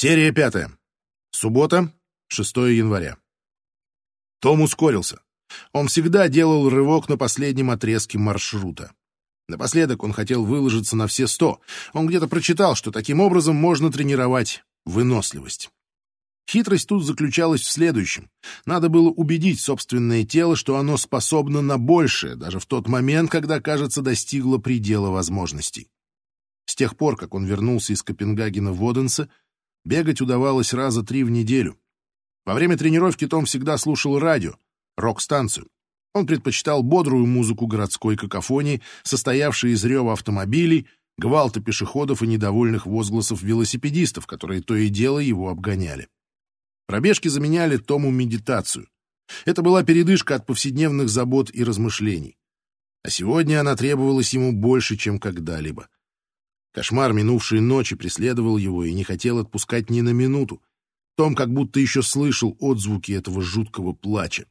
Серия пятая. Суббота, 6 января. Том ускорился. Он всегда делал рывок на последнем отрезке маршрута. Напоследок он хотел выложиться на все сто. Он где-то прочитал, что таким образом можно тренировать выносливость. Хитрость тут заключалась в следующем. Надо было убедить собственное тело, что оно способно на большее, даже в тот момент, когда, кажется, достигло предела возможностей. С тех пор, как он вернулся из Копенгагена в Оденсе, бегать удавалось раза три в неделю. Во время тренировки Том всегда слушал радио, рок-станцию. Он предпочитал бодрую музыку городской какофонии, состоявшей из рева автомобилей, гвалта пешеходов и недовольных возгласов велосипедистов, которые то и дело его обгоняли. Пробежки заменяли Тому медитацию. Это была передышка от повседневных забот и размышлений. А сегодня она требовалась ему больше, чем когда-либо. Кошмар минувшей ночи преследовал его и не хотел отпускать ни на минуту. Том как будто еще слышал отзвуки этого жуткого плача.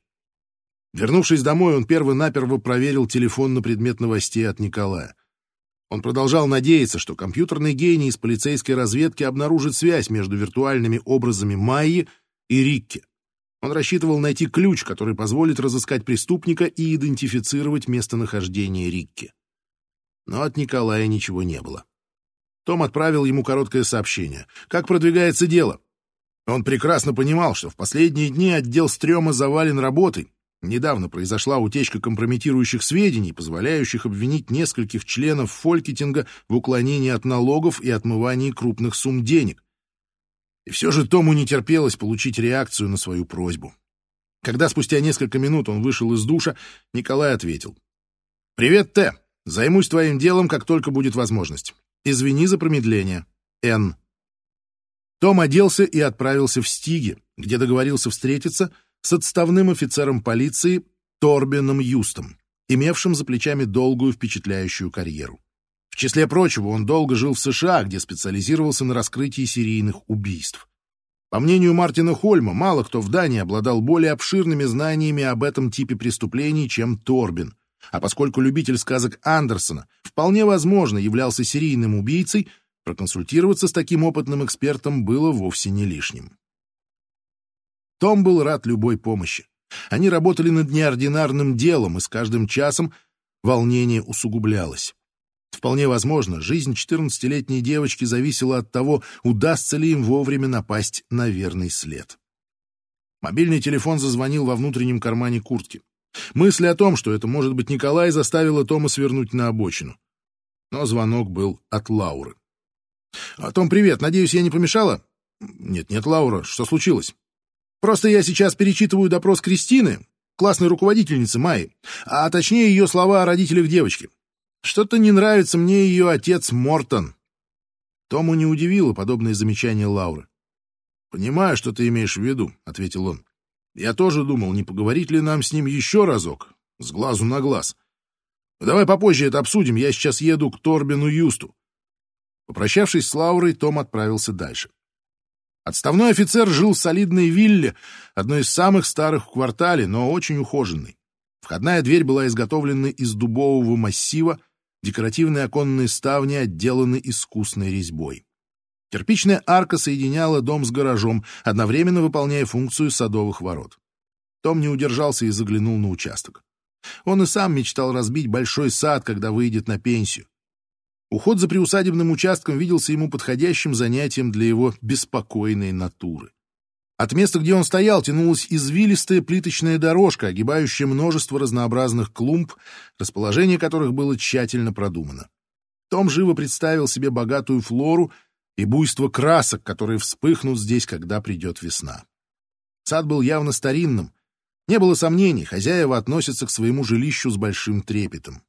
Вернувшись домой, он перво-наперво проверил телефон на предмет новостей от Николая. Он продолжал надеяться, что компьютерный гений из полицейской разведки обнаружит связь между виртуальными образами Майи и Рикки. Он рассчитывал найти ключ, который позволит разыскать преступника и идентифицировать местонахождение Рикки. Но от Николая ничего не было. Том отправил ему короткое сообщение. «Как продвигается дело?» Он прекрасно понимал, что в последние дни отдел стрёма завален работой. Недавно произошла утечка компрометирующих сведений, позволяющих обвинить нескольких членов фолькетинга в уклонении от налогов и отмывании крупных сумм денег. И все же Тому не терпелось получить реакцию на свою просьбу. Когда спустя несколько минут он вышел из душа, Николай ответил. «Привет, Т. Займусь твоим делом, как только будет возможность. Извини за промедление. Н». Том оделся и отправился в Стиги, где договорился встретиться с отставным офицером полиции Торбином Юстом, имевшим за плечами долгую впечатляющую карьеру. В числе прочего, он долго жил в США, где специализировался на раскрытии серийных убийств. По мнению Мартина Хольма, мало кто в Дании обладал более обширными знаниями об этом типе преступлений, чем Торбин. А поскольку любитель сказок Андерсона вполне возможно являлся серийным убийцей, проконсультироваться с таким опытным экспертом было вовсе не лишним. Том был рад любой помощи. Они работали над неординарным делом, и с каждым часом волнение усугублялось. Вполне возможно, жизнь 14-летней девочки зависела от того, удастся ли им вовремя напасть на верный след. Мобильный телефон зазвонил во внутреннем кармане куртки. Мысль о том, что это может быть Николай, заставила Тома свернуть на обочину. Но звонок был от Лауры. «А, «Том, привет. Надеюсь, я не помешала?» «Нет-нет, Лаура, что случилось?» «Просто я сейчас перечитываю допрос Кристины, классной руководительницы Майи, а точнее ее слова о родителях девочки. Что-то не нравится мне ее отец Мортон. Тому не удивило подобное замечание Лауры. «Понимаю, что ты имеешь в виду», — ответил он. «Я тоже думал, не поговорить ли нам с ним еще разок, с глазу на глаз. Давай попозже это обсудим, я сейчас еду к Торбину Юсту». Попрощавшись с Лаурой, Том отправился дальше. Отставной офицер жил в солидной вилле, одной из самых старых в квартале, но очень ухоженной. Входная дверь была изготовлена из дубового массива, Декоративные оконные ставни отделаны искусной резьбой. Кирпичная арка соединяла дом с гаражом, одновременно выполняя функцию садовых ворот. Том не удержался и заглянул на участок. Он и сам мечтал разбить большой сад, когда выйдет на пенсию. Уход за приусадебным участком виделся ему подходящим занятием для его беспокойной натуры. От места, где он стоял, тянулась извилистая плиточная дорожка, огибающая множество разнообразных клумб, расположение которых было тщательно продумано. Том живо представил себе богатую флору и буйство красок, которые вспыхнут здесь, когда придет весна. Сад был явно старинным. Не было сомнений, хозяева относятся к своему жилищу с большим трепетом.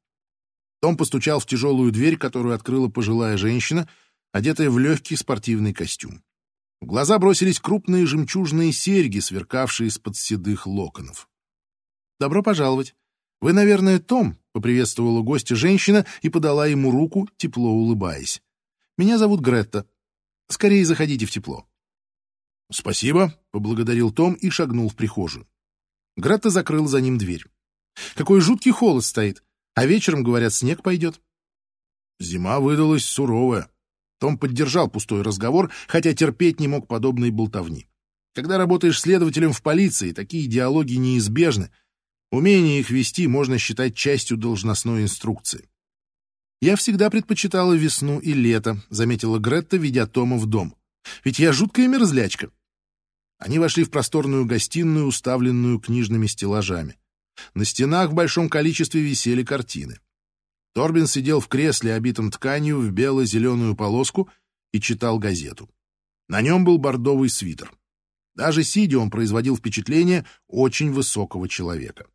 Том постучал в тяжелую дверь, которую открыла пожилая женщина, одетая в легкий спортивный костюм. В глаза бросились крупные жемчужные серьги, сверкавшие из-под седых локонов. «Добро пожаловать. Вы, наверное, Том?» — поприветствовала гостя женщина и подала ему руку, тепло улыбаясь. «Меня зовут Гретта. Скорее заходите в тепло». «Спасибо», — поблагодарил Том и шагнул в прихожую. Гретта закрыла за ним дверь. «Какой жуткий холод стоит, а вечером, говорят, снег пойдет». Зима выдалась суровая. Том поддержал пустой разговор, хотя терпеть не мог подобной болтовни. Когда работаешь следователем в полиции, такие диалоги неизбежны. Умение их вести можно считать частью должностной инструкции. «Я всегда предпочитала весну и лето», — заметила Гретта, ведя Тома в дом. «Ведь я жуткая мерзлячка». Они вошли в просторную гостиную, уставленную книжными стеллажами. На стенах в большом количестве висели картины. Торбин сидел в кресле, обитом тканью, в бело-зеленую полоску, и читал газету. На нем был бордовый свитер. Даже сидя он производил впечатление очень высокого человека.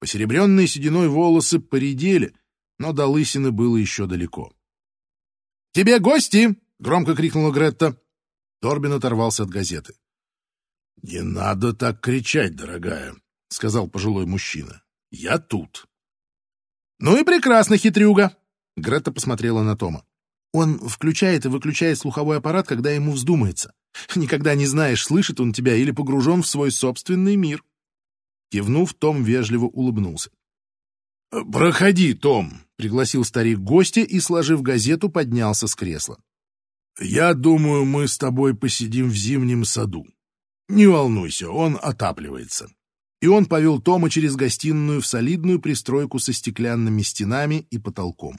Посеребренные сединой волосы поредели, но до лысины было еще далеко. «Тебе гости!» — громко крикнула Гретта. Торбин оторвался от газеты. «Не надо так кричать, дорогая», — сказал пожилой мужчина. «Я тут». «Ну и прекрасно, хитрюга!» Гретта посмотрела на Тома. «Он включает и выключает слуховой аппарат, когда ему вздумается. Никогда не знаешь, слышит он тебя или погружен в свой собственный мир». Кивнув, Том вежливо улыбнулся. «Проходи, Том», — пригласил старик гостя и, сложив газету, поднялся с кресла. «Я думаю, мы с тобой посидим в зимнем саду. Не волнуйся, он отапливается» и он повел Тома через гостиную в солидную пристройку со стеклянными стенами и потолком.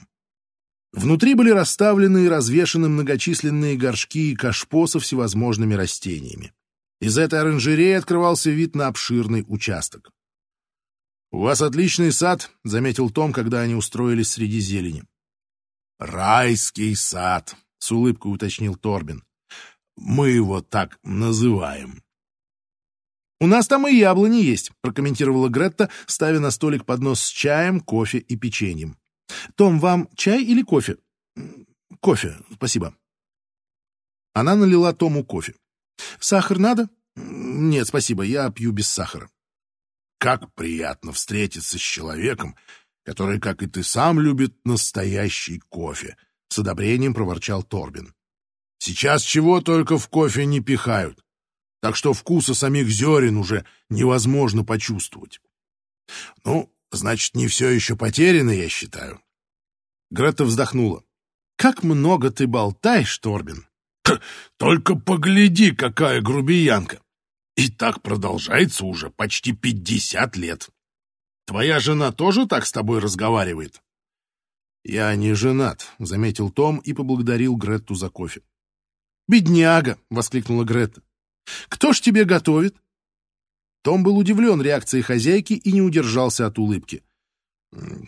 Внутри были расставлены и развешаны многочисленные горшки и кашпо со всевозможными растениями. Из этой оранжереи открывался вид на обширный участок. «У вас отличный сад», — заметил Том, когда они устроились среди зелени. «Райский сад», — с улыбкой уточнил Торбин. «Мы его так называем». «У нас там и яблони есть», — прокомментировала Гретта, ставя на столик поднос с чаем, кофе и печеньем. «Том, вам чай или кофе?» «Кофе, спасибо». Она налила Тому кофе. «Сахар надо?» «Нет, спасибо, я пью без сахара». «Как приятно встретиться с человеком, который, как и ты сам, любит настоящий кофе», — с одобрением проворчал Торбин. «Сейчас чего только в кофе не пихают так что вкуса самих зерен уже невозможно почувствовать. Ну, значит, не все еще потеряно, я считаю. Грета вздохнула. Как много ты болтаешь, Торбин. Только погляди, какая грубиянка. И так продолжается уже почти пятьдесят лет. Твоя жена тоже так с тобой разговаривает? Я не женат, заметил Том и поблагодарил Гретту за кофе. «Бедняга!» — воскликнула Гретта. Кто ж тебе готовит?» Том был удивлен реакцией хозяйки и не удержался от улыбки.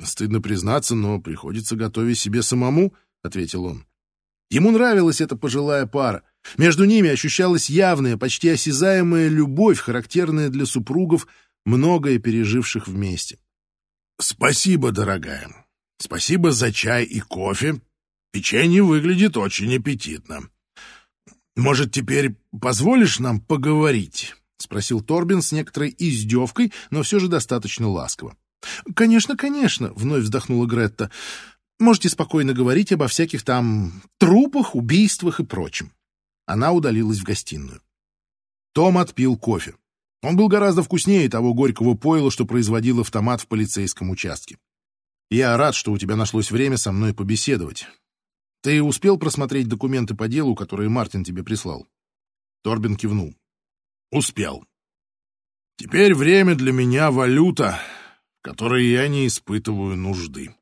«Стыдно признаться, но приходится готовить себе самому», — ответил он. Ему нравилась эта пожилая пара. Между ними ощущалась явная, почти осязаемая любовь, характерная для супругов, многое переживших вместе. «Спасибо, дорогая. Спасибо за чай и кофе. Печенье выглядит очень аппетитно. «Может, теперь позволишь нам поговорить?» — спросил Торбин с некоторой издевкой, но все же достаточно ласково. «Конечно, конечно», — вновь вздохнула Гретта. «Можете спокойно говорить обо всяких там трупах, убийствах и прочем». Она удалилась в гостиную. Том отпил кофе. Он был гораздо вкуснее того горького пойла, что производил автомат в полицейском участке. «Я рад, что у тебя нашлось время со мной побеседовать. Ты успел просмотреть документы по делу, которые Мартин тебе прислал? Торбин кивнул. Успел. Теперь время для меня валюта, которой я не испытываю нужды.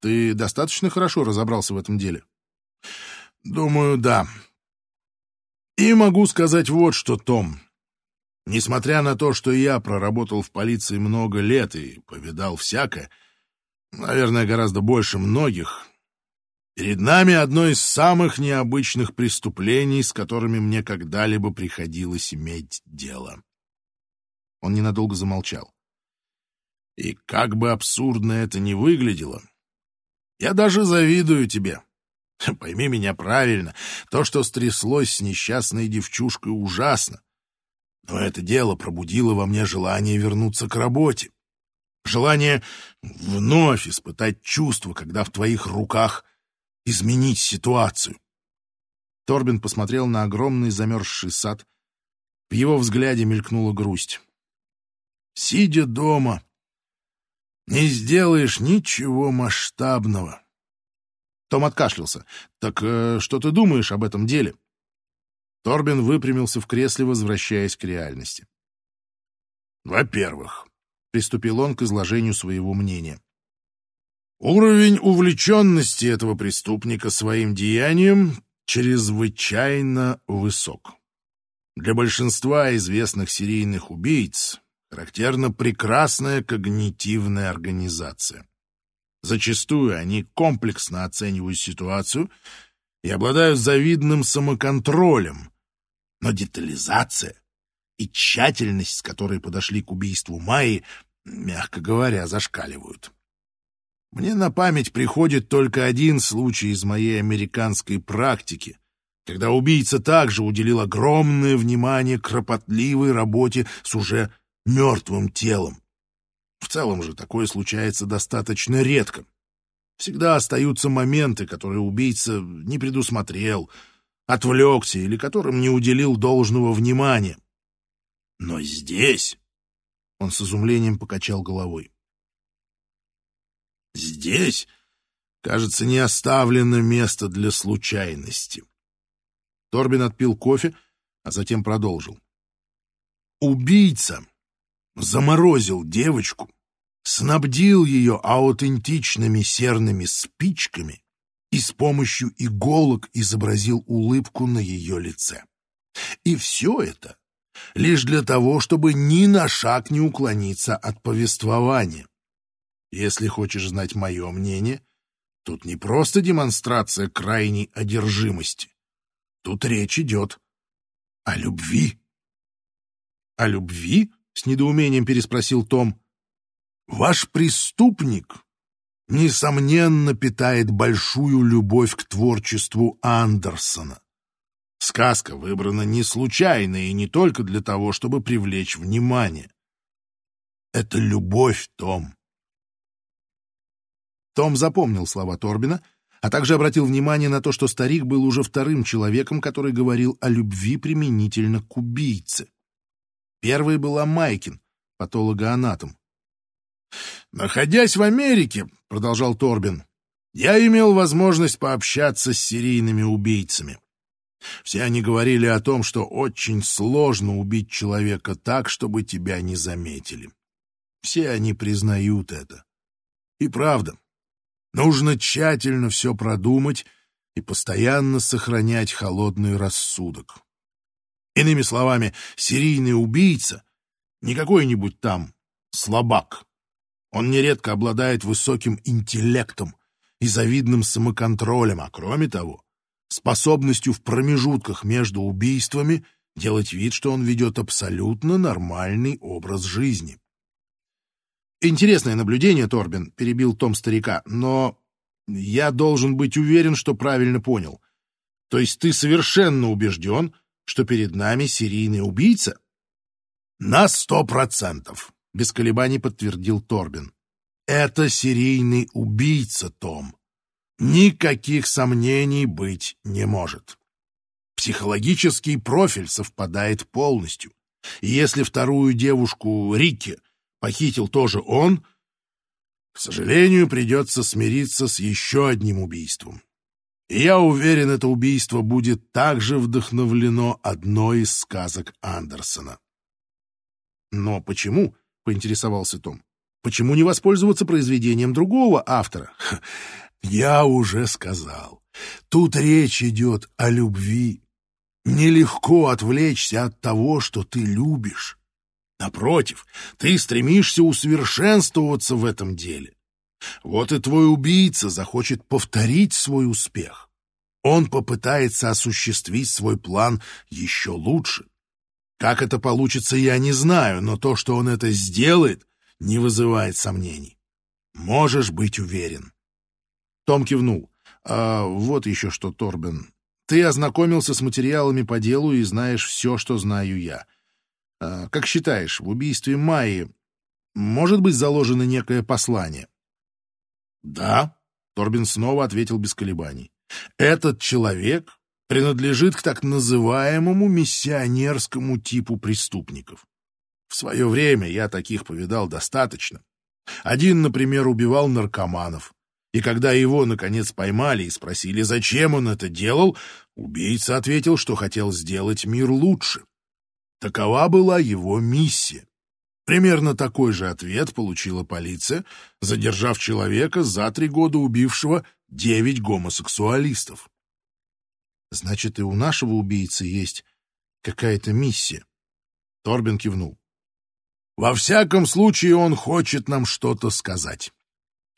Ты достаточно хорошо разобрался в этом деле? Думаю, да. И могу сказать вот что, Том. Несмотря на то, что я проработал в полиции много лет и повидал всякое, наверное, гораздо больше многих, Перед нами одно из самых необычных преступлений, с которыми мне когда-либо приходилось иметь дело. Он ненадолго замолчал. И как бы абсурдно это ни выглядело, я даже завидую тебе. Пойми меня правильно, то, что стряслось с несчастной девчушкой, ужасно. Но это дело пробудило во мне желание вернуться к работе. Желание вновь испытать чувство, когда в твоих руках изменить ситуацию. Торбин посмотрел на огромный замерзший сад. В его взгляде мелькнула грусть. Сидя дома, не сделаешь ничего масштабного. Том откашлялся. «Так э, что ты думаешь об этом деле?» Торбин выпрямился в кресле, возвращаясь к реальности. «Во-первых», — приступил он к изложению своего мнения, «уровень увлеченности этого преступника своим деянием чрезвычайно высок. Для большинства известных серийных убийц характерна прекрасная когнитивная организация. Зачастую они комплексно оценивают ситуацию и обладают завидным самоконтролем, но детализация и тщательность, с которой подошли к убийству Майи, мягко говоря, зашкаливают. Мне на память приходит только один случай из моей американской практики, когда убийца также уделил огромное внимание кропотливой работе с уже мертвым телом. В целом же такое случается достаточно редко. Всегда остаются моменты, которые убийца не предусмотрел, отвлекся или которым не уделил должного внимания. Но здесь... Он с изумлением покачал головой. Здесь, кажется, не оставлено место для случайности. Торбин отпил кофе, а затем продолжил. Убийца заморозил девочку, снабдил ее аутентичными серными спичками и с помощью иголок изобразил улыбку на ее лице. И все это лишь для того, чтобы ни на шаг не уклониться от повествования. Если хочешь знать мое мнение, тут не просто демонстрация крайней одержимости. Тут речь идет о любви. — О любви? — с недоумением переспросил Том. — Ваш преступник несомненно, питает большую любовь к творчеству Андерсона. Сказка выбрана не случайно и не только для того, чтобы привлечь внимание. Это любовь, Том. Том запомнил слова Торбина, а также обратил внимание на то, что старик был уже вторым человеком, который говорил о любви применительно к убийце. Первой была Майкин, патологоанатом. «Находясь в Америке, — продолжал Торбин, — я имел возможность пообщаться с серийными убийцами. Все они говорили о том, что очень сложно убить человека так, чтобы тебя не заметили. Все они признают это. И правда, нужно тщательно все продумать и постоянно сохранять холодный рассудок. Иными словами, серийный убийца — не какой-нибудь там слабак, он нередко обладает высоким интеллектом и завидным самоконтролем, а кроме того, способностью в промежутках между убийствами делать вид, что он ведет абсолютно нормальный образ жизни. «Интересное наблюдение, Торбин», — перебил Том старика, — «но я должен быть уверен, что правильно понял. То есть ты совершенно убежден, что перед нами серийный убийца?» «На сто процентов», без колебаний подтвердил Торбин. Это серийный убийца, Том. Никаких сомнений быть не может. Психологический профиль совпадает полностью. И если вторую девушку Рикки похитил тоже он, к сожалению, придется смириться с еще одним убийством. И я уверен, это убийство будет также вдохновлено одной из сказок Андерсона. Но почему? — поинтересовался Том. «Почему не воспользоваться произведением другого автора?» «Я уже сказал. Тут речь идет о любви. Нелегко отвлечься от того, что ты любишь. Напротив, ты стремишься усовершенствоваться в этом деле. Вот и твой убийца захочет повторить свой успех. Он попытается осуществить свой план еще лучше. Как это получится, я не знаю, но то, что он это сделает, не вызывает сомнений. Можешь быть уверен. Том кивнул. А вот еще что, Торбен. Ты ознакомился с материалами по делу и знаешь все, что знаю я. А, как считаешь, в убийстве Майи может быть заложено некое послание? Да, Торбин снова ответил без колебаний. Этот человек принадлежит к так называемому миссионерскому типу преступников. В свое время я таких повидал достаточно. Один, например, убивал наркоманов, И когда его, наконец, поймали и спросили, зачем он это делал, убийца ответил, что хотел сделать мир лучше. Такова была его миссия. Примерно такой же ответ получила полиция, задержав человека за три года убившего девять гомосексуалистов. Значит, и у нашего убийцы есть какая-то миссия. Торбин кивнул. Во всяком случае, он хочет нам что-то сказать.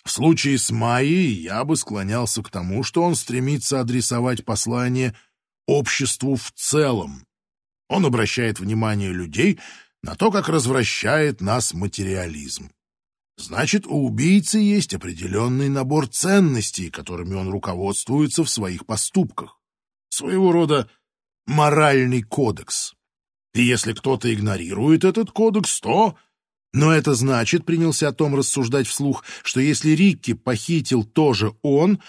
В случае с Майей я бы склонялся к тому, что он стремится адресовать послание обществу в целом. Он обращает внимание людей на то, как развращает нас материализм. Значит, у убийцы есть определенный набор ценностей, которыми он руководствуется в своих поступках. Своего рода моральный кодекс. И если кто-то игнорирует этот кодекс, то... Но это значит, принялся о том рассуждать вслух, что если Рикки похитил тоже он,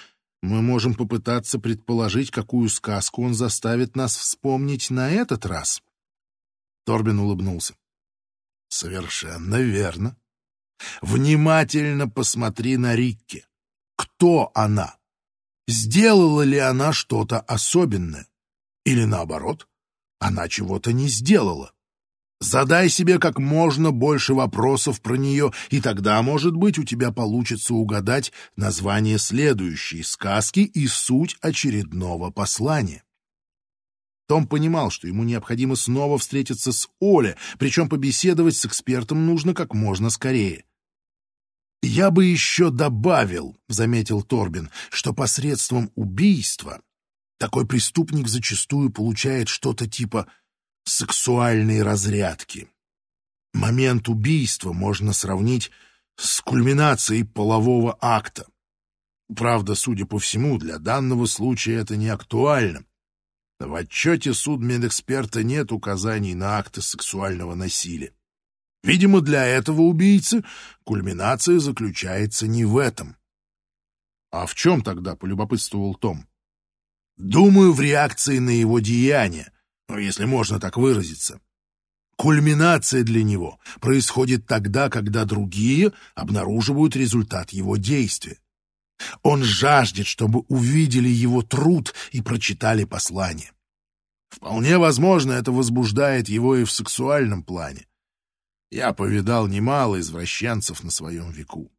мы можем попытаться предположить, какую сказку он заставит нас вспомнить на этот раз. Торбин улыбнулся. Совершенно верно. Внимательно посмотри на Рикки. Кто она? Сделала ли она что-то особенное? Или наоборот, она чего-то не сделала? Задай себе как можно больше вопросов про нее, и тогда, может быть, у тебя получится угадать название следующей сказки и суть очередного послания. Том понимал, что ему необходимо снова встретиться с Оле, причем побеседовать с экспертом нужно как можно скорее. «Я бы еще добавил», — заметил Торбин, «что посредством убийства такой преступник зачастую получает что-то типа сексуальной разрядки. Момент убийства можно сравнить с кульминацией полового акта. Правда, судя по всему, для данного случая это не актуально. В отчете судмедэксперта нет указаний на акты сексуального насилия. Видимо, для этого убийцы кульминация заключается не в этом. — А в чем тогда, — полюбопытствовал Том? — Думаю, в реакции на его деяния, ну, если можно так выразиться. Кульминация для него происходит тогда, когда другие обнаруживают результат его действия. Он жаждет, чтобы увидели его труд и прочитали послание. Вполне возможно, это возбуждает его и в сексуальном плане. Я повидал немало извращенцев на своем веку.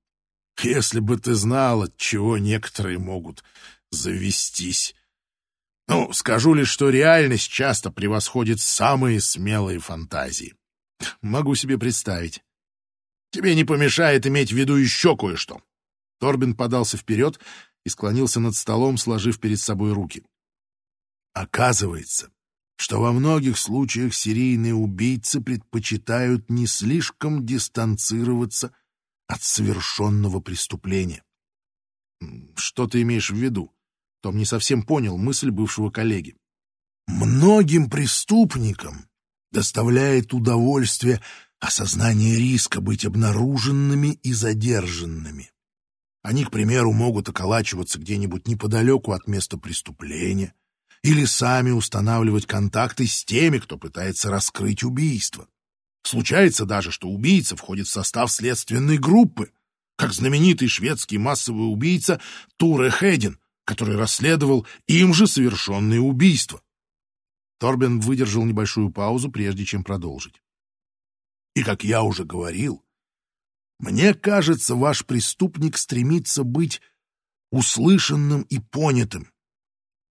Если бы ты знал, от чего некоторые могут завестись. Ну, скажу лишь, что реальность часто превосходит самые смелые фантазии. Могу себе представить. Тебе не помешает иметь в виду еще кое-что. Торбин подался вперед и склонился над столом, сложив перед собой руки. Оказывается, что во многих случаях серийные убийцы предпочитают не слишком дистанцироваться от совершенного преступления. Что ты имеешь в виду? Том не совсем понял мысль бывшего коллеги. Многим преступникам доставляет удовольствие осознание риска быть обнаруженными и задержанными. Они, к примеру, могут околачиваться где-нибудь неподалеку от места преступления или сами устанавливать контакты с теми, кто пытается раскрыть убийство. Случается даже, что убийца входит в состав следственной группы, как знаменитый шведский массовый убийца Туре Хедин, который расследовал им же совершенные убийства. Торбен выдержал небольшую паузу, прежде чем продолжить. И, как я уже говорил, мне кажется, ваш преступник стремится быть услышанным и понятым.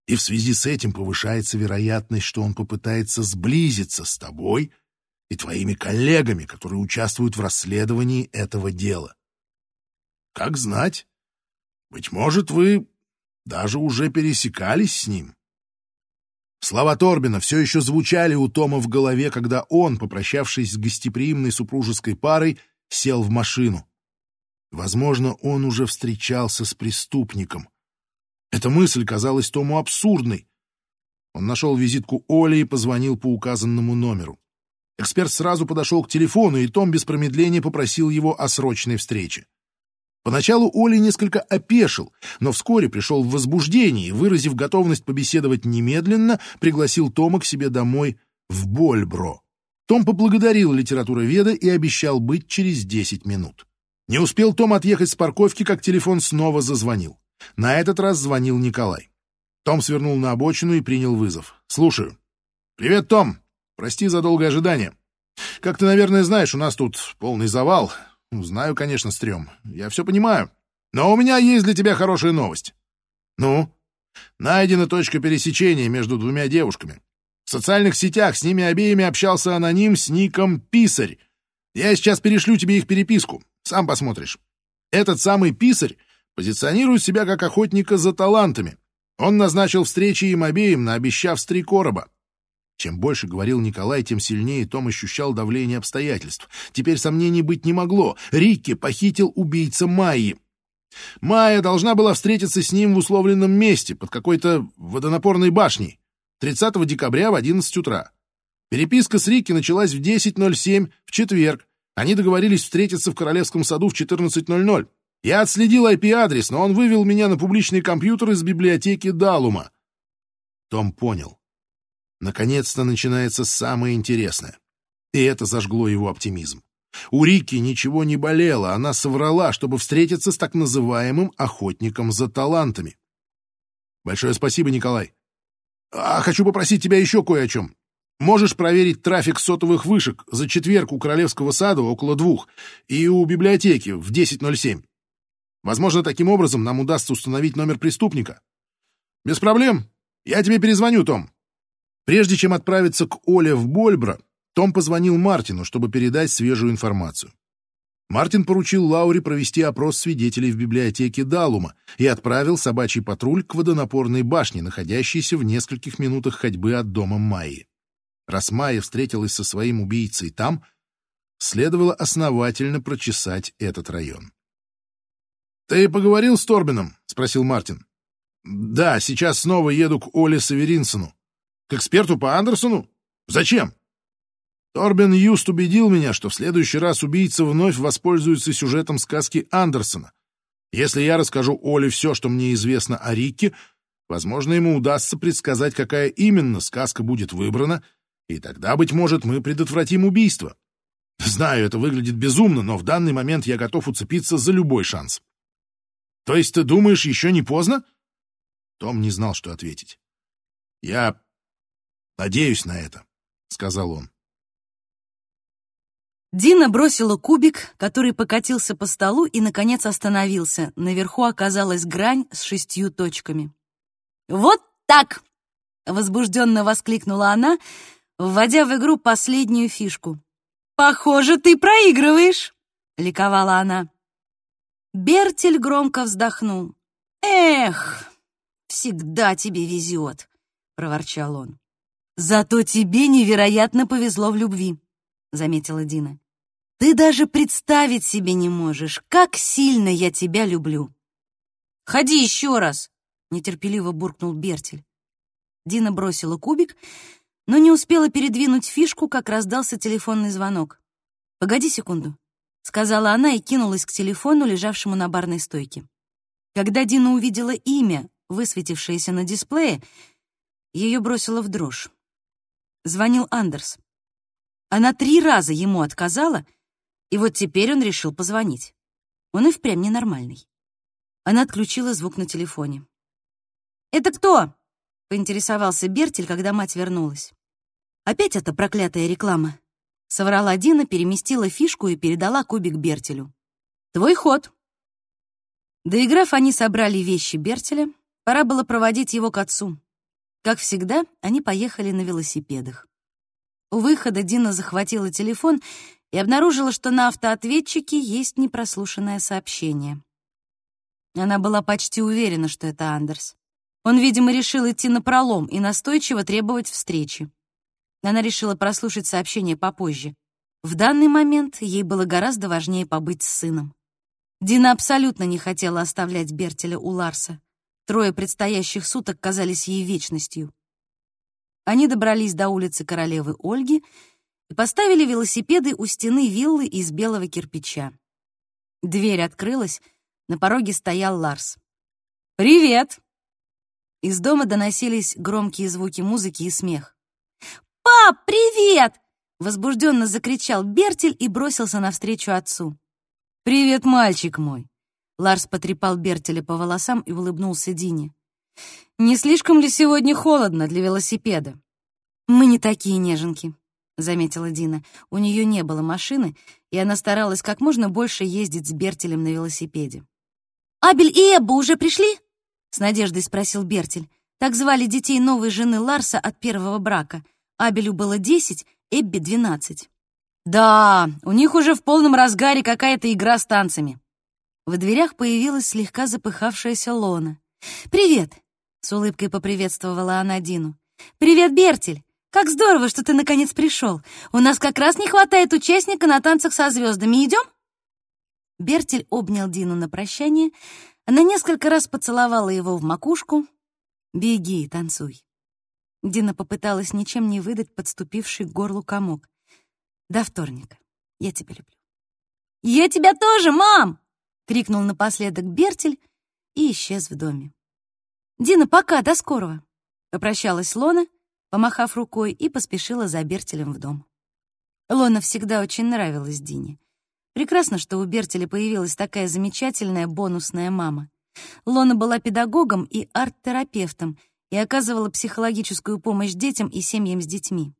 И в связи с этим повышается вероятность, что он попытается сблизиться с тобой и твоими коллегами, которые участвуют в расследовании этого дела. Как знать, быть может, вы даже уже пересекались с ним. Слова Торбина все еще звучали у Тома в голове, когда он, попрощавшись с гостеприимной супружеской парой, сел в машину. Возможно, он уже встречался с преступником. Эта мысль казалась Тому абсурдной. Он нашел визитку Оли и позвонил по указанному номеру. Эксперт сразу подошел к телефону, и Том без промедления попросил его о срочной встрече. Поначалу Оли несколько опешил, но вскоре пришел в возбуждение и, выразив готовность побеседовать немедленно, пригласил Тома к себе домой в Больбро. Том поблагодарил литературоведа и обещал быть через десять минут. Не успел Том отъехать с парковки, как телефон снова зазвонил. На этот раз звонил Николай. Том свернул на обочину и принял вызов. «Слушаю». «Привет, Том. Прости за долгое ожидание. Как ты, наверное, знаешь, у нас тут полный завал. Знаю, конечно, стрём. Я все понимаю. Но у меня есть для тебя хорошая новость. Ну? Найдена точка пересечения между двумя девушками. В социальных сетях с ними обеими общался аноним с ником Писарь. Я сейчас перешлю тебе их переписку. Сам посмотришь. Этот самый Писарь позиционирует себя как охотника за талантами. Он назначил встречи им обеим, наобещав с три короба. Чем больше говорил Николай, тем сильнее Том ощущал давление обстоятельств. Теперь сомнений быть не могло. Рикки похитил убийца Майи. Майя должна была встретиться с ним в условленном месте, под какой-то водонапорной башней, 30 декабря в 11 утра. Переписка с Рикки началась в 10.07 в четверг. Они договорились встретиться в Королевском саду в 14.00. Я отследил IP-адрес, но он вывел меня на публичный компьютер из библиотеки Далума. Том понял. Наконец-то начинается самое интересное. И это зажгло его оптимизм. У Рики ничего не болело, она соврала, чтобы встретиться с так называемым охотником за талантами. Большое спасибо, Николай. А хочу попросить тебя еще кое о чем. Можешь проверить трафик сотовых вышек за четверг у Королевского сада около двух и у библиотеки в 10.07. Возможно, таким образом нам удастся установить номер преступника. Без проблем. Я тебе перезвоню, Том. Прежде чем отправиться к Оле в Больбро, том позвонил Мартину, чтобы передать свежую информацию. Мартин поручил Лауре провести опрос свидетелей в библиотеке Далума и отправил собачий патруль к водонапорной башне, находящейся в нескольких минутах ходьбы от дома Майи. Раз Майя встретилась со своим убийцей там, следовало основательно прочесать этот район. «Ты поговорил с Торбином?» — спросил Мартин. «Да, сейчас снова еду к Оле Саверинсону. К эксперту по Андерсону? Зачем?» Торбин Юст убедил меня, что в следующий раз убийца вновь воспользуется сюжетом сказки Андерсона. Если я расскажу Оле все, что мне известно о Рике, возможно, ему удастся предсказать, какая именно сказка будет выбрана, и тогда, быть может, мы предотвратим убийство. Знаю, это выглядит безумно, но в данный момент я готов уцепиться за любой шанс. То есть ты думаешь, еще не поздно? Том не знал, что ответить. Я надеюсь на это, сказал он. Дина бросила кубик, который покатился по столу и, наконец, остановился. Наверху оказалась грань с шестью точками. «Вот так!» — возбужденно воскликнула она, вводя в игру последнюю фишку. «Похоже, ты проигрываешь!» — ликовала она. Бертель громко вздохнул. «Эх, всегда тебе везет!» — проворчал он. «Зато тебе невероятно повезло в любви», — заметила Дина. «Ты даже представить себе не можешь, как сильно я тебя люблю». «Ходи еще раз!» — нетерпеливо буркнул Бертель. Дина бросила кубик, но не успела передвинуть фишку, как раздался телефонный звонок. «Погоди секунду», — сказала она и кинулась к телефону, лежавшему на барной стойке. Когда Дина увидела имя, высветившееся на дисплее, ее бросило в дрожь. Звонил Андерс. Она три раза ему отказала, и вот теперь он решил позвонить. Он и впрямь ненормальный. Она отключила звук на телефоне. «Это кто?» — поинтересовался Бертель, когда мать вернулась. «Опять эта проклятая реклама», — соврала Дина, переместила фишку и передала кубик Бертелю. «Твой ход». Доиграв, они собрали вещи Бертеля. Пора было проводить его к отцу. Как всегда, они поехали на велосипедах. У выхода Дина захватила телефон и обнаружила, что на автоответчике есть непрослушанное сообщение. Она была почти уверена, что это Андерс. Он, видимо, решил идти на пролом и настойчиво требовать встречи. Она решила прослушать сообщение попозже. В данный момент ей было гораздо важнее побыть с сыном. Дина абсолютно не хотела оставлять Бертеля у Ларса. Трое предстоящих суток казались ей вечностью. Они добрались до улицы Королевы Ольги и поставили велосипеды у стены виллы из белого кирпича. Дверь открылась, на пороге стоял Ларс. «Привет!» Из дома доносились громкие звуки музыки и смех. «Пап, привет!» — возбужденно закричал Бертель и бросился навстречу отцу. «Привет, мальчик мой!» Ларс потрепал Бертеля по волосам и улыбнулся Дине. «Не слишком ли сегодня холодно для велосипеда?» «Мы не такие неженки», — заметила Дина. У нее не было машины, и она старалась как можно больше ездить с Бертелем на велосипеде. «Абель и Эбба уже пришли?» — с надеждой спросил Бертель. Так звали детей новой жены Ларса от первого брака. Абелю было десять, Эбби — двенадцать. Да, у них уже в полном разгаре какая-то игра с танцами. В дверях появилась слегка запыхавшаяся Лона. «Привет!» — с улыбкой поприветствовала она Дину. «Привет, Бертель! Как здорово, что ты наконец пришел. У нас как раз не хватает участника на танцах со звездами. Идем?» Бертель обнял Дину на прощание. Она несколько раз поцеловала его в макушку. «Беги, танцуй». Дина попыталась ничем не выдать подступивший к горлу комок. До вторника. Я тебя люблю. Я тебя тоже, мам! Крикнул напоследок Бертель и исчез в доме. Дина, пока, до скорого. Попрощалась Лона, помахав рукой, и поспешила за Бертелем в дом. Лона всегда очень нравилась Дине. Прекрасно, что у Бертеля появилась такая замечательная бонусная мама. Лона была педагогом и арт-терапевтом и оказывала психологическую помощь детям и семьям с детьми.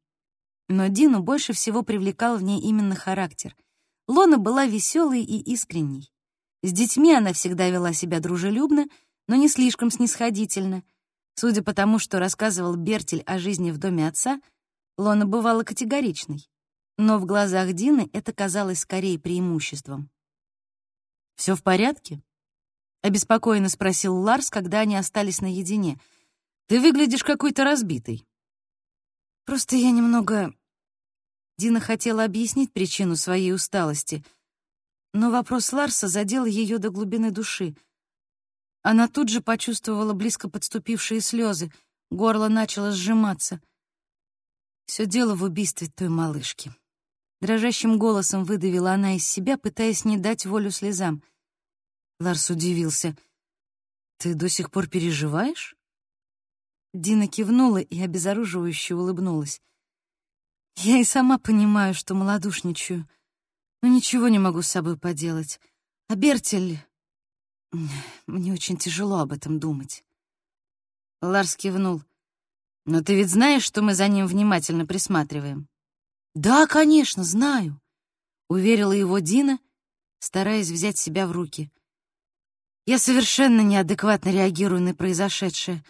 Но Дину больше всего привлекал в ней именно характер. Лона была веселой и искренней. С детьми она всегда вела себя дружелюбно, но не слишком снисходительно. Судя по тому, что рассказывал Бертель о жизни в доме отца, Лона бывала категоричной. Но в глазах Дины это казалось скорее преимуществом. «Все в порядке?» — обеспокоенно спросил Ларс, когда они остались наедине. «Ты выглядишь какой-то разбитый». Просто я немного... Дина хотела объяснить причину своей усталости, но вопрос Ларса задел ее до глубины души. Она тут же почувствовала близко подступившие слезы, горло начало сжиматься. Все дело в убийстве той малышки. Дрожащим голосом выдавила она из себя, пытаясь не дать волю слезам. Ларс удивился. «Ты до сих пор переживаешь?» Дина кивнула и обезоруживающе улыбнулась. «Я и сама понимаю, что малодушничаю, но ничего не могу с собой поделать. А Бертель... Мне очень тяжело об этом думать». Ларс кивнул. «Но ты ведь знаешь, что мы за ним внимательно присматриваем?» «Да, конечно, знаю», — уверила его Дина, стараясь взять себя в руки. «Я совершенно неадекватно реагирую на произошедшее».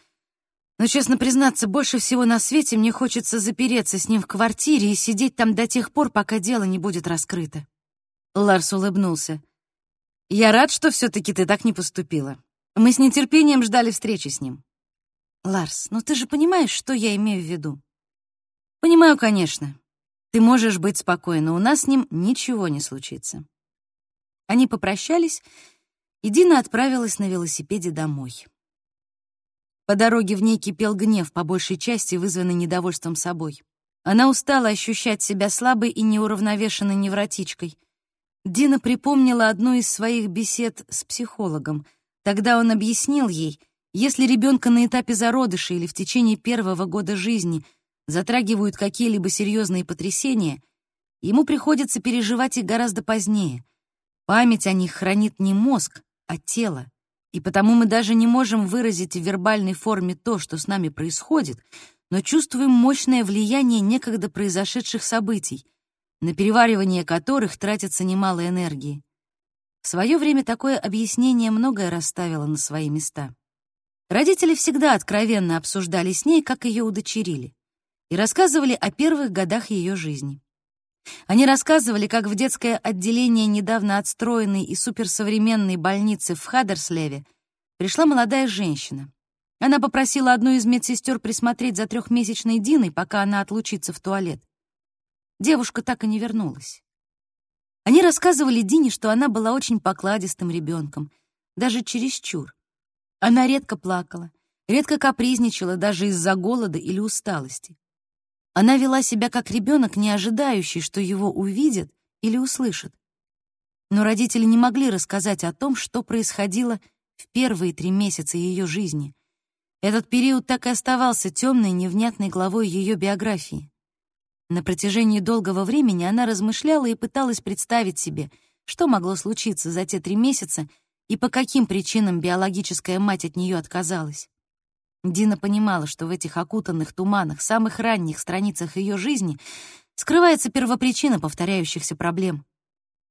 Но, честно признаться, больше всего на свете мне хочется запереться с ним в квартире и сидеть там до тех пор, пока дело не будет раскрыто. Ларс улыбнулся. «Я рад, что все-таки ты так не поступила. Мы с нетерпением ждали встречи с ним». «Ларс, ну ты же понимаешь, что я имею в виду?» «Понимаю, конечно. Ты можешь быть спокойна, у нас с ним ничего не случится». Они попрощались, и Дина отправилась на велосипеде домой. По дороге в ней кипел гнев, по большей части вызванный недовольством собой. Она устала ощущать себя слабой и неуравновешенной невротичкой. Дина припомнила одну из своих бесед с психологом. Тогда он объяснил ей, если ребенка на этапе зародыша или в течение первого года жизни затрагивают какие-либо серьезные потрясения, ему приходится переживать их гораздо позднее. Память о них хранит не мозг, а тело. И потому мы даже не можем выразить в вербальной форме то, что с нами происходит, но чувствуем мощное влияние некогда произошедших событий, на переваривание которых тратится немало энергии. В свое время такое объяснение многое расставило на свои места. Родители всегда откровенно обсуждали с ней, как ее удочерили, и рассказывали о первых годах ее жизни. Они рассказывали, как в детское отделение недавно отстроенной и суперсовременной больницы в Хадерслеве пришла молодая женщина. Она попросила одну из медсестер присмотреть за трехмесячной Диной, пока она отлучится в туалет. Девушка так и не вернулась. Они рассказывали Дине, что она была очень покладистым ребенком, даже чересчур. Она редко плакала, редко капризничала даже из-за голода или усталости. Она вела себя как ребенок, не ожидающий, что его увидят или услышат. Но родители не могли рассказать о том, что происходило в первые три месяца ее жизни. Этот период так и оставался темной, невнятной главой ее биографии. На протяжении долгого времени она размышляла и пыталась представить себе, Что могло случиться за те три месяца и по каким причинам биологическая мать от нее отказалась? Дина понимала, что в этих окутанных туманах, самых ранних страницах ее жизни скрывается первопричина повторяющихся проблем.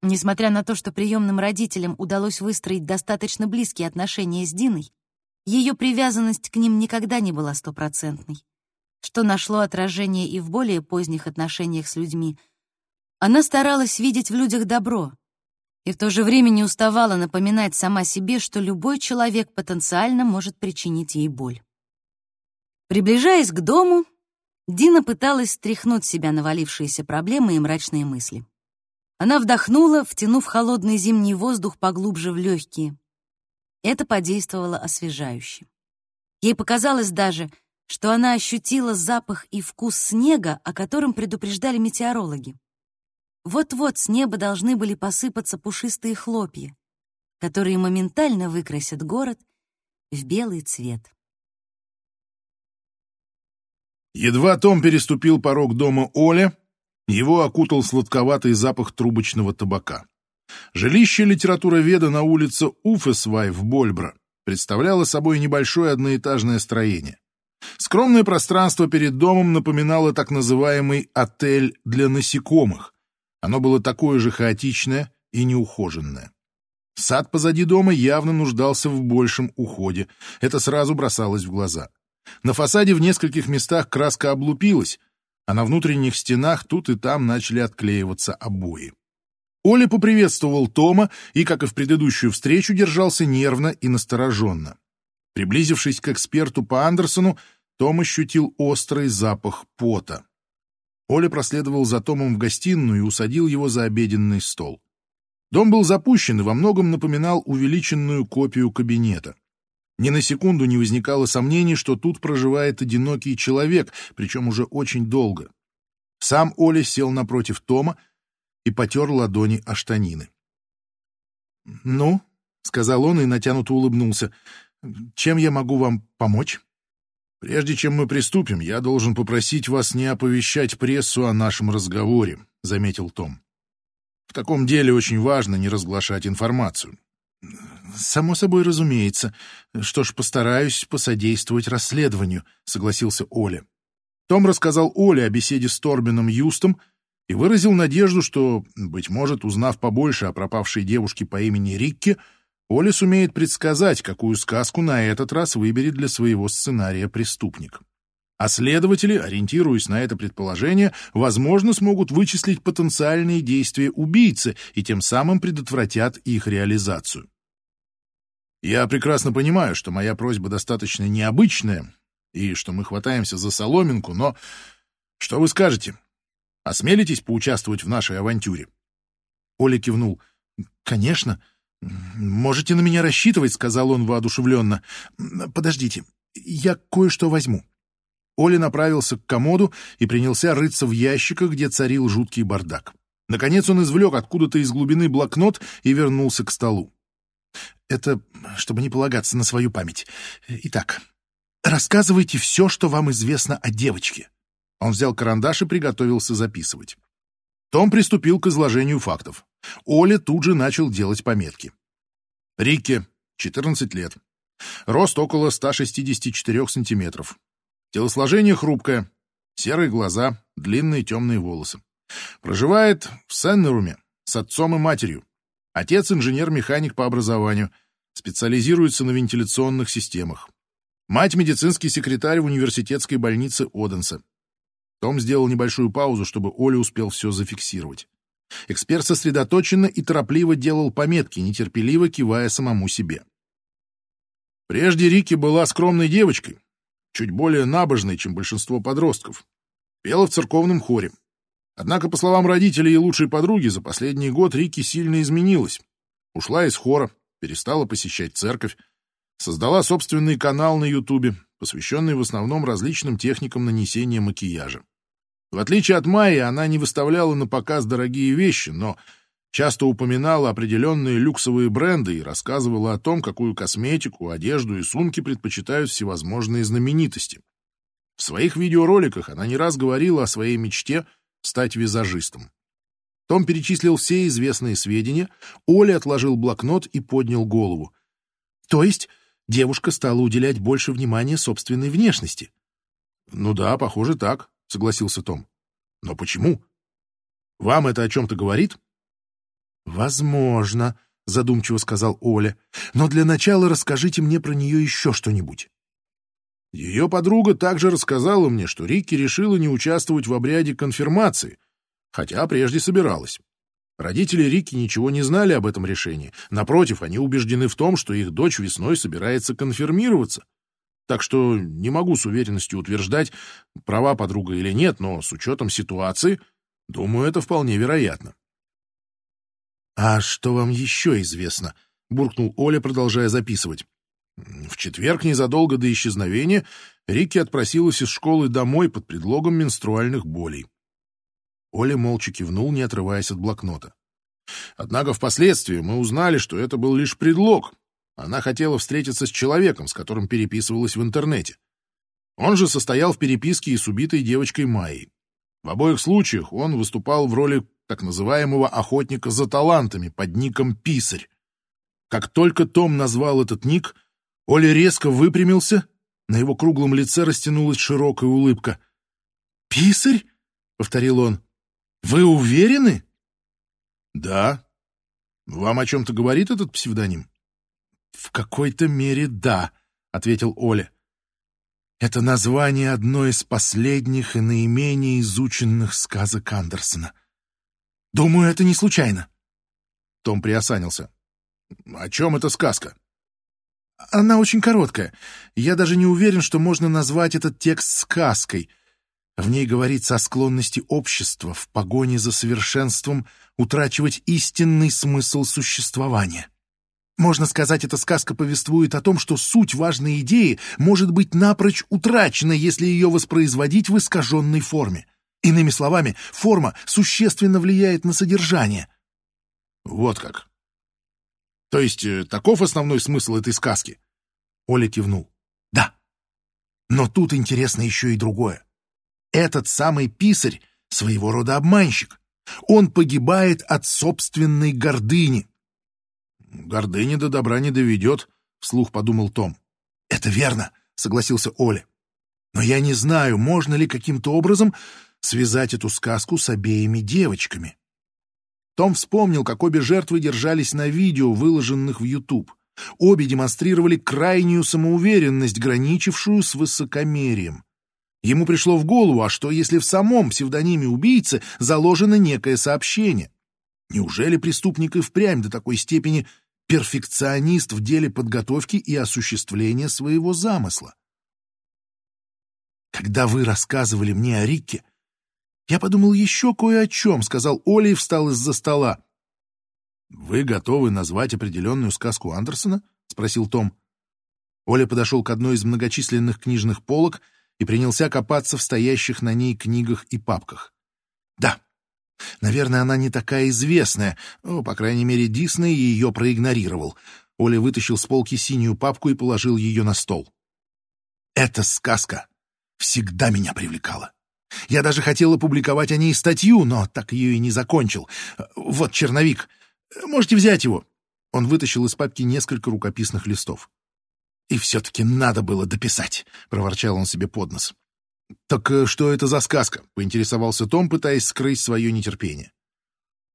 Несмотря на то, что приемным родителям удалось выстроить достаточно близкие отношения с Диной, ее привязанность к ним никогда не была стопроцентной, что нашло отражение и в более поздних отношениях с людьми. Она старалась видеть в людях добро и в то же время не уставала напоминать сама себе, что любой человек потенциально может причинить ей боль. Приближаясь к дому, Дина пыталась стряхнуть себя навалившиеся проблемы и мрачные мысли. Она вдохнула, втянув холодный зимний воздух поглубже в легкие. Это подействовало освежающе. Ей показалось даже, что она ощутила запах и вкус снега, о котором предупреждали метеорологи. Вот-вот с неба должны были посыпаться пушистые хлопья, которые моментально выкрасят город в белый цвет. Едва Том переступил порог дома Оля, его окутал сладковатый запах трубочного табака. Жилище литературоведа на улице Уфесвай в Больбро представляло собой небольшое одноэтажное строение. Скромное пространство перед домом напоминало так называемый «отель для насекомых». Оно было такое же хаотичное и неухоженное. Сад позади дома явно нуждался в большем уходе. Это сразу бросалось в глаза. На фасаде в нескольких местах краска облупилась, а на внутренних стенах тут и там начали отклеиваться обои. Оля поприветствовал Тома и, как и в предыдущую встречу, держался нервно и настороженно. Приблизившись к эксперту по Андерсону, том ощутил острый запах пота. Оля проследовал за Томом в гостиную и усадил его за обеденный стол. Дом был запущен и во многом напоминал увеличенную копию кабинета. Ни на секунду не возникало сомнений, что тут проживает одинокий человек, причем уже очень долго. Сам Оля сел напротив Тома и потер ладони о штанины. «Ну», — сказал он и натянуто улыбнулся, — «чем я могу вам помочь?» «Прежде чем мы приступим, я должен попросить вас не оповещать прессу о нашем разговоре», — заметил Том. «В таком деле очень важно не разглашать информацию. «Само собой разумеется. Что ж, постараюсь посодействовать расследованию», — согласился Оля. Том рассказал Оле о беседе с Торбином Юстом и выразил надежду, что, быть может, узнав побольше о пропавшей девушке по имени Рикки, Оля сумеет предсказать, какую сказку на этот раз выберет для своего сценария преступник. А следователи, ориентируясь на это предположение, возможно, смогут вычислить потенциальные действия убийцы и тем самым предотвратят их реализацию. Я прекрасно понимаю, что моя просьба достаточно необычная и что мы хватаемся за соломинку, но что вы скажете? Осмелитесь поучаствовать в нашей авантюре?» Оля кивнул. «Конечно. Можете на меня рассчитывать», — сказал он воодушевленно. «Подождите, я кое-что возьму». Оля направился к комоду и принялся рыться в ящиках, где царил жуткий бардак. Наконец он извлек откуда-то из глубины блокнот и вернулся к столу. Это чтобы не полагаться на свою память. Итак, рассказывайте все, что вам известно о девочке. Он взял карандаш и приготовился записывать. Том приступил к изложению фактов. Оля тут же начал делать пометки. Рике, 14 лет. Рост около 164 сантиметров. Телосложение хрупкое. Серые глаза, длинные темные волосы. Проживает в Сеннеруме с отцом и матерью. Отец инженер-механик по образованию, специализируется на вентиляционных системах. Мать медицинский секретарь в университетской больнице Оденса. Том сделал небольшую паузу, чтобы Оля успел все зафиксировать. Эксперт сосредоточенно и торопливо делал пометки, нетерпеливо кивая самому себе. Прежде Рики была скромной девочкой, чуть более набожной, чем большинство подростков. Пела в церковном хоре, Однако, по словам родителей и лучшей подруги, за последний год Рики сильно изменилась. Ушла из хора, перестала посещать церковь, создала собственный канал на Ютубе, посвященный в основном различным техникам нанесения макияжа. В отличие от Майи, она не выставляла на показ дорогие вещи, но часто упоминала определенные люксовые бренды и рассказывала о том, какую косметику, одежду и сумки предпочитают всевозможные знаменитости. В своих видеороликах она не раз говорила о своей мечте — стать визажистом. Том перечислил все известные сведения, Оля отложил блокнот и поднял голову. То есть девушка стала уделять больше внимания собственной внешности? Ну да, похоже так, согласился Том. Но почему? Вам это о чем-то говорит? Возможно, задумчиво сказал Оля. Но для начала расскажите мне про нее еще что-нибудь. Ее подруга также рассказала мне, что Рикки решила не участвовать в обряде конфирмации, хотя прежде собиралась. Родители Рики ничего не знали об этом решении. Напротив, они убеждены в том, что их дочь весной собирается конфирмироваться. Так что не могу с уверенностью утверждать, права подруга или нет, но с учетом ситуации, думаю, это вполне вероятно. «А что вам еще известно?» — буркнул Оля, продолжая записывать. В четверг, незадолго до исчезновения, Рикки отпросилась из школы домой под предлогом менструальных болей. Оля молча кивнул, не отрываясь от блокнота. Однако впоследствии мы узнали, что это был лишь предлог. Она хотела встретиться с человеком, с которым переписывалась в интернете. Он же состоял в переписке и с убитой девочкой Майей. В обоих случаях он выступал в роли так называемого охотника за талантами под ником Писарь. Как только Том назвал этот ник, Оля резко выпрямился, на его круглом лице растянулась широкая улыбка. «Писарь?» — повторил он. «Вы уверены?» «Да. Вам о чем-то говорит этот псевдоним?» «В какой-то мере да», — ответил Оля. «Это название одной из последних и наименее изученных сказок Андерсона. Думаю, это не случайно». Том приосанился. «О чем эта сказка?» «Она очень короткая. Я даже не уверен, что можно назвать этот текст сказкой. В ней говорится о склонности общества в погоне за совершенством утрачивать истинный смысл существования. Можно сказать, эта сказка повествует о том, что суть важной идеи может быть напрочь утрачена, если ее воспроизводить в искаженной форме. Иными словами, форма существенно влияет на содержание. Вот как. То есть э, таков основной смысл этой сказки? Оля кивнул. Да. Но тут интересно еще и другое. Этот самый писарь — своего рода обманщик. Он погибает от собственной гордыни. «Гордыня до добра не доведет», — вслух подумал Том. «Это верно», — согласился Оля. «Но я не знаю, можно ли каким-то образом связать эту сказку с обеими девочками». Том вспомнил, как обе жертвы держались на видео, выложенных в YouTube. Обе демонстрировали крайнюю самоуверенность, граничившую с высокомерием. Ему пришло в голову, а что если в самом псевдониме убийцы заложено некое сообщение? Неужели преступник и впрямь до такой степени перфекционист в деле подготовки и осуществления своего замысла? Когда вы рассказывали мне о Рике, я подумал еще кое о чем, сказал Оля и встал из-за стола. Вы готовы назвать определенную сказку Андерсона? спросил Том. Оля подошел к одной из многочисленных книжных полок и принялся копаться в стоящих на ней книгах и папках. Да, наверное, она не такая известная, ну, по крайней мере, Дисней ее проигнорировал. Оля вытащил с полки синюю папку и положил ее на стол. Эта сказка всегда меня привлекала. Я даже хотел опубликовать о ней статью, но так ее и не закончил. Вот черновик. Можете взять его. Он вытащил из папки несколько рукописных листов. И все-таки надо было дописать, — проворчал он себе под нос. «Так э, что это за сказка?» — поинтересовался Том, пытаясь скрыть свое нетерпение.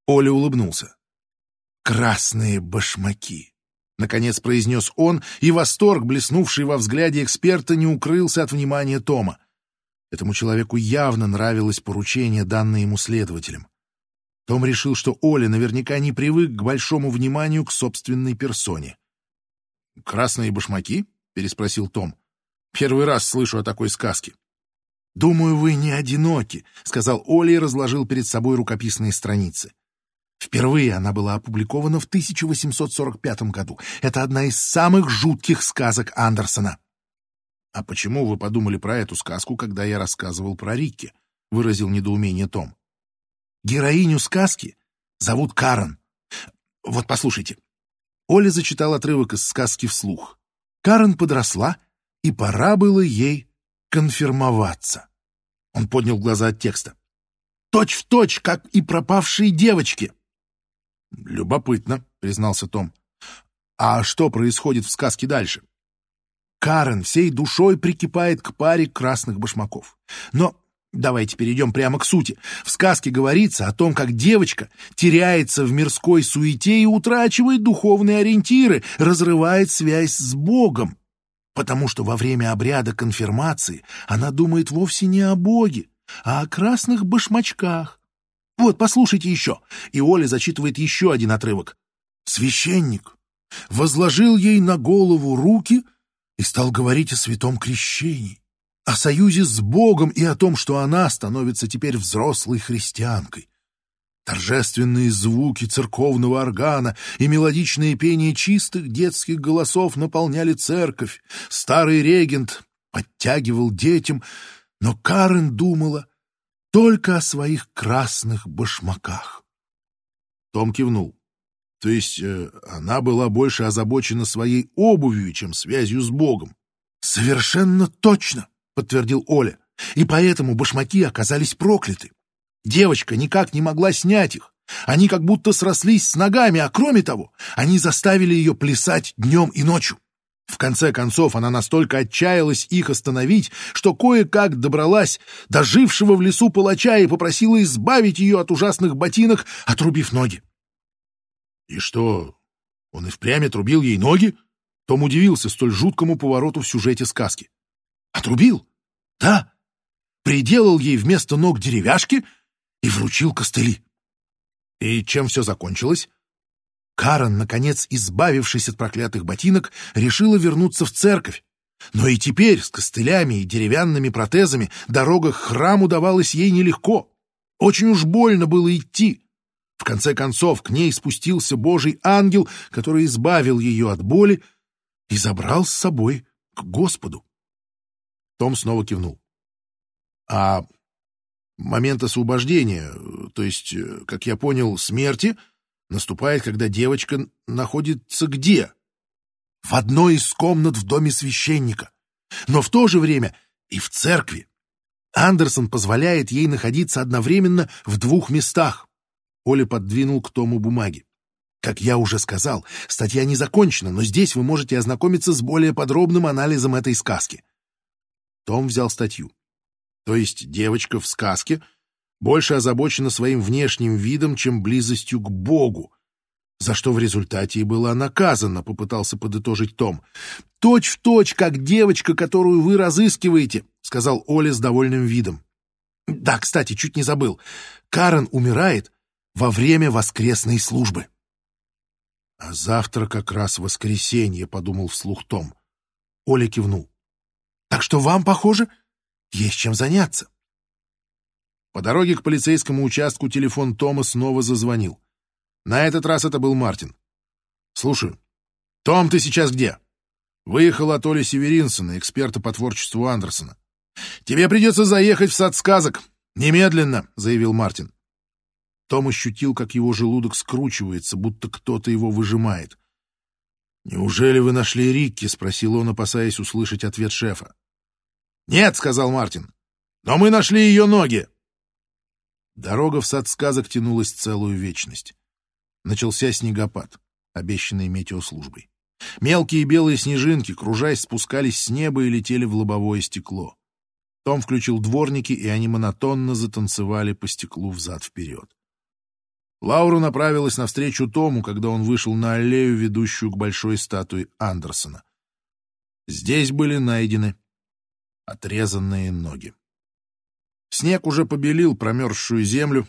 Оля улыбнулся. «Красные башмаки!» — наконец произнес он, и восторг, блеснувший во взгляде эксперта, не укрылся от внимания Тома. Этому человеку явно нравилось поручение, данное ему следователем. Том решил, что Оля наверняка не привык к большому вниманию к собственной персоне. «Красные башмаки?» — переспросил Том. «Первый раз слышу о такой сказке». «Думаю, вы не одиноки», — сказал Оля и разложил перед собой рукописные страницы. Впервые она была опубликована в 1845 году. Это одна из самых жутких сказок Андерсона. «А почему вы подумали про эту сказку, когда я рассказывал про Рикки?» — выразил недоумение Том. «Героиню сказки зовут Карен. Вот послушайте, Оля зачитал отрывок из сказки вслух. Карен подросла, и пора было ей конфирмоваться. Он поднял глаза от текста. точь в точь, как и пропавшие девочки. Любопытно, признался Том. А что происходит в сказке дальше? Карен всей душой прикипает к паре красных башмаков. Но давайте перейдем прямо к сути. В сказке говорится о том, как девочка теряется в мирской суете и утрачивает духовные ориентиры, разрывает связь с Богом. Потому что во время обряда конфирмации она думает вовсе не о Боге, а о красных башмачках. Вот, послушайте еще. И Оля зачитывает еще один отрывок. Священник возложил ей на голову руки и стал говорить о святом крещении, о союзе с Богом и о том, что она становится теперь взрослой христианкой. Торжественные звуки церковного органа и мелодичные пение чистых детских голосов наполняли церковь. Старый регент подтягивал детям, но Карен думала только о своих красных башмаках. Том кивнул. То есть э, она была больше озабочена своей обувью, чем связью с Богом. «Совершенно точно!» — подтвердил Оля. «И поэтому башмаки оказались прокляты. Девочка никак не могла снять их. Они как будто срослись с ногами, а кроме того, они заставили ее плясать днем и ночью. В конце концов, она настолько отчаялась их остановить, что кое-как добралась до жившего в лесу палача и попросила избавить ее от ужасных ботинок, отрубив ноги. И что, он и впрямь отрубил ей ноги? Том удивился столь жуткому повороту в сюжете сказки. Отрубил? Да. Приделал ей вместо ног деревяшки и вручил костыли. И чем все закончилось? Карен, наконец, избавившись от проклятых ботинок, решила вернуться в церковь. Но и теперь с костылями и деревянными протезами дорога к храму давалась ей нелегко. Очень уж больно было идти. В конце концов, к ней спустился Божий ангел, который избавил ее от боли и забрал с собой к Господу. Том снова кивнул. А момент освобождения, то есть, как я понял, смерти, наступает, когда девочка находится где? В одной из комнат в доме священника, но в то же время и в церкви. Андерсон позволяет ей находиться одновременно в двух местах. Оля подвинул к Тому бумаги. Как я уже сказал, статья не закончена, но здесь вы можете ознакомиться с более подробным анализом этой сказки. Том взял статью. То есть девочка в сказке больше озабочена своим внешним видом, чем близостью к Богу, за что в результате и была наказана, попытался подытожить Том. «Точь в точь, как девочка, которую вы разыскиваете», — сказал Оля с довольным видом. «Да, кстати, чуть не забыл. Карен умирает, во время воскресной службы. «А завтра как раз воскресенье», — подумал вслух Том. Оля кивнул. «Так что вам, похоже, есть чем заняться». По дороге к полицейскому участку телефон Тома снова зазвонил. На этот раз это был Мартин. «Слушаю. Том, ты сейчас где?» «Выехал от Оли Северинсона, эксперта по творчеству Андерсона. Тебе придется заехать в сад сказок. Немедленно», — заявил Мартин. Том ощутил, как его желудок скручивается, будто кто-то его выжимает. «Неужели вы нашли Рикки?» — спросил он, опасаясь услышать ответ шефа. «Нет», — сказал Мартин, — «но мы нашли ее ноги». Дорога в сад сказок тянулась целую вечность. Начался снегопад, обещанный метеослужбой. Мелкие белые снежинки, кружась, спускались с неба и летели в лобовое стекло. Том включил дворники, и они монотонно затанцевали по стеклу взад-вперед. Лаура направилась навстречу Тому, когда он вышел на аллею, ведущую к большой статуе Андерсона. Здесь были найдены отрезанные ноги. Снег уже побелил промерзшую землю.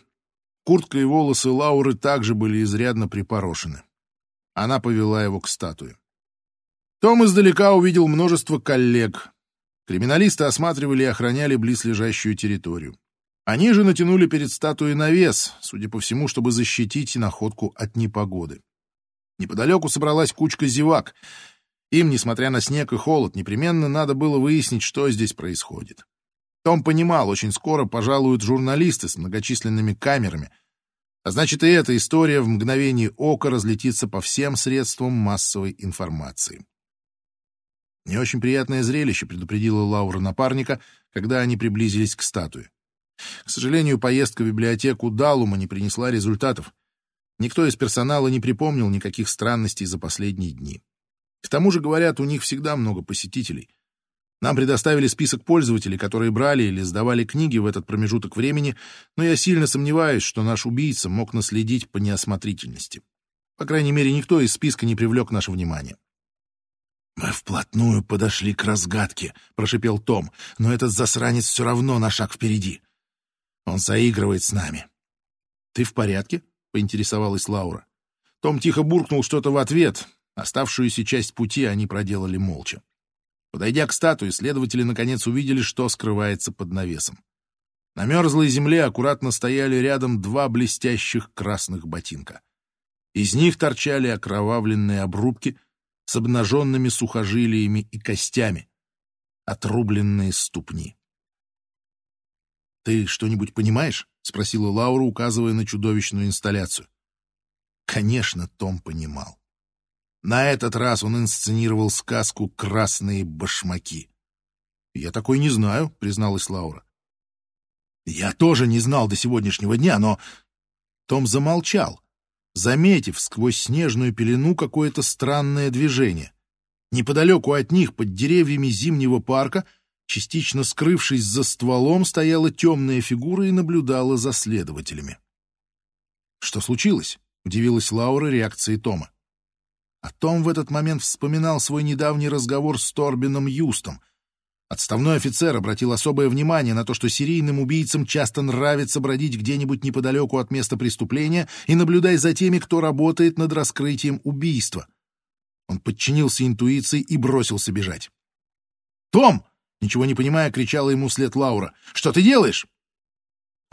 Куртка и волосы Лауры также были изрядно припорошены. Она повела его к статуе. Том издалека увидел множество коллег. Криминалисты осматривали и охраняли близлежащую территорию. Они же натянули перед статуей навес, судя по всему, чтобы защитить находку от непогоды. Неподалеку собралась кучка зевак. Им, несмотря на снег и холод, непременно надо было выяснить, что здесь происходит. Том понимал, очень скоро пожалуют журналисты с многочисленными камерами, а значит и эта история в мгновение ока разлетится по всем средствам массовой информации. Не очень приятное зрелище предупредила Лаура напарника, когда они приблизились к статуе. К сожалению, поездка в библиотеку Далума не принесла результатов. Никто из персонала не припомнил никаких странностей за последние дни. К тому же, говорят, у них всегда много посетителей. Нам предоставили список пользователей, которые брали или сдавали книги в этот промежуток времени, но я сильно сомневаюсь, что наш убийца мог наследить по неосмотрительности. По крайней мере, никто из списка не привлек наше внимание. «Мы вплотную подошли к разгадке», — прошипел Том, «но этот засранец все равно на шаг впереди. Он заигрывает с нами». «Ты в порядке?» — поинтересовалась Лаура. Том тихо буркнул что-то в ответ. Оставшуюся часть пути они проделали молча. Подойдя к статуе, следователи наконец увидели, что скрывается под навесом. На мерзлой земле аккуратно стояли рядом два блестящих красных ботинка. Из них торчали окровавленные обрубки с обнаженными сухожилиями и костями, отрубленные ступни. «Ты что-нибудь понимаешь?» — спросила Лаура, указывая на чудовищную инсталляцию. Конечно, Том понимал. На этот раз он инсценировал сказку «Красные башмаки». «Я такой не знаю», — призналась Лаура. «Я тоже не знал до сегодняшнего дня, но...» Том замолчал, заметив сквозь снежную пелену какое-то странное движение. Неподалеку от них, под деревьями зимнего парка, частично скрывшись за стволом, стояла темная фигура и наблюдала за следователями. «Что случилось?» — удивилась Лаура реакцией Тома. А Том в этот момент вспоминал свой недавний разговор с Торбином Юстом. Отставной офицер обратил особое внимание на то, что серийным убийцам часто нравится бродить где-нибудь неподалеку от места преступления и наблюдать за теми, кто работает над раскрытием убийства. Он подчинился интуиции и бросился бежать. «Том!» — ничего не понимая, кричала ему вслед Лаура. «Что ты делаешь?»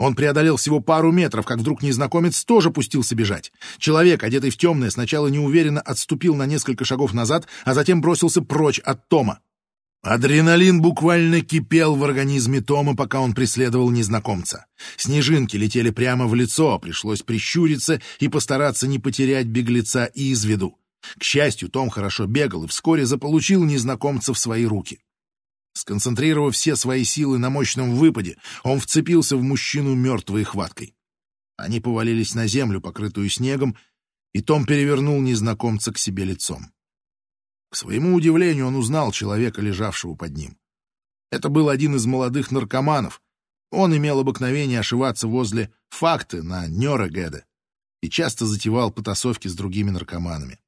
Он преодолел всего пару метров, как вдруг незнакомец тоже пустился бежать. Человек, одетый в темное, сначала неуверенно отступил на несколько шагов назад, а затем бросился прочь от Тома. Адреналин буквально кипел в организме Тома, пока он преследовал незнакомца. Снежинки летели прямо в лицо, пришлось прищуриться и постараться не потерять беглеца из виду. К счастью, Том хорошо бегал и вскоре заполучил незнакомца в свои руки. Сконцентрировав все свои силы на мощном выпаде, он вцепился в мужчину мертвой хваткой. Они повалились на землю, покрытую снегом, и Том перевернул незнакомца к себе лицом. К своему удивлению, он узнал человека, лежавшего под ним. Это был один из молодых наркоманов. Он имел обыкновение ошиваться возле факты на Нёрегеде и часто затевал потасовки с другими наркоманами.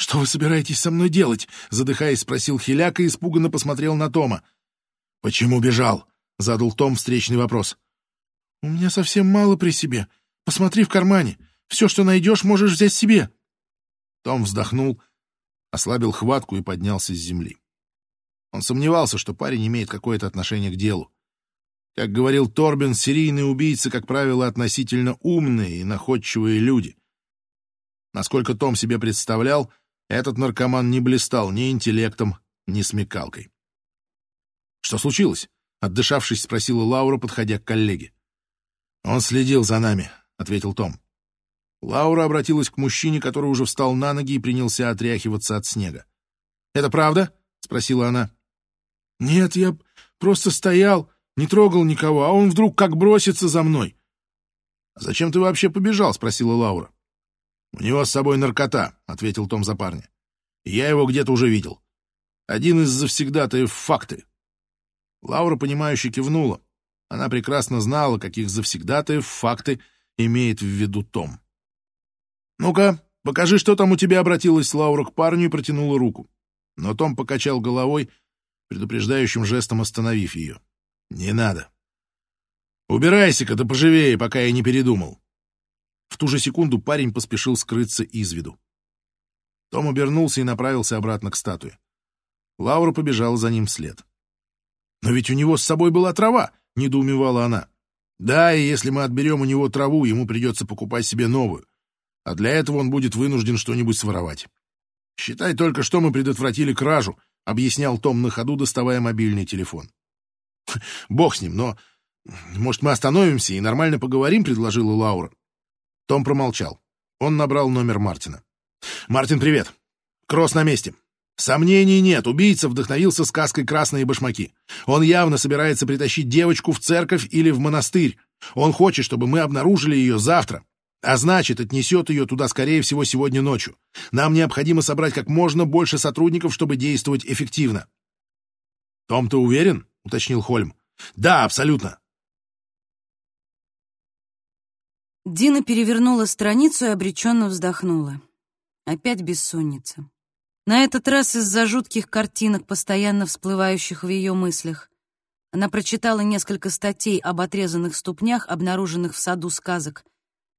«Что вы собираетесь со мной делать?» — задыхаясь, спросил Хиляк и испуганно посмотрел на Тома. «Почему бежал?» — задал Том встречный вопрос. «У меня совсем мало при себе. Посмотри в кармане. Все, что найдешь, можешь взять себе». Том вздохнул, ослабил хватку и поднялся с земли. Он сомневался, что парень имеет какое-то отношение к делу. Как говорил Торбин, серийные убийцы, как правило, относительно умные и находчивые люди. Насколько Том себе представлял, этот наркоман не блистал ни интеллектом, ни смекалкой. «Что случилось?» — отдышавшись, спросила Лаура, подходя к коллеге. «Он следил за нами», — ответил Том. Лаура обратилась к мужчине, который уже встал на ноги и принялся отряхиваться от снега. «Это правда?» — спросила она. «Нет, я просто стоял, не трогал никого, а он вдруг как бросится за мной». «А зачем ты вообще побежал?» — спросила Лаура. «У него с собой наркота», — ответил Том за парня. «Я его где-то уже видел. Один из завсегдатаев факты». Лаура, понимающе кивнула. Она прекрасно знала, каких завсегдатаев факты имеет в виду Том. «Ну-ка, покажи, что там у тебя», — обратилась Лаура к парню и протянула руку. Но Том покачал головой, предупреждающим жестом остановив ее. «Не надо. Убирайся-ка да поживее, пока я не передумал». В ту же секунду парень поспешил скрыться из виду. Том обернулся и направился обратно к статуе. Лаура побежала за ним вслед. «Но ведь у него с собой была трава!» — недоумевала она. «Да, и если мы отберем у него траву, ему придется покупать себе новую. А для этого он будет вынужден что-нибудь своровать. Считай только, что мы предотвратили кражу», — объяснял Том на ходу, доставая мобильный телефон. «Бог с ним, но... Может, мы остановимся и нормально поговорим?» — предложила Лаура. Том промолчал. Он набрал номер Мартина. «Мартин, привет. Кросс на месте. Сомнений нет, убийца вдохновился сказкой «Красные башмаки». Он явно собирается притащить девочку в церковь или в монастырь. Он хочет, чтобы мы обнаружили ее завтра. А значит, отнесет ее туда, скорее всего, сегодня ночью. Нам необходимо собрать как можно больше сотрудников, чтобы действовать эффективно. «Том, ты уверен?» — уточнил Хольм. «Да, абсолютно». Дина перевернула страницу и обреченно вздохнула. Опять бессонница. На этот раз из-за жутких картинок, постоянно всплывающих в ее мыслях. Она прочитала несколько статей об отрезанных ступнях, обнаруженных в саду сказок,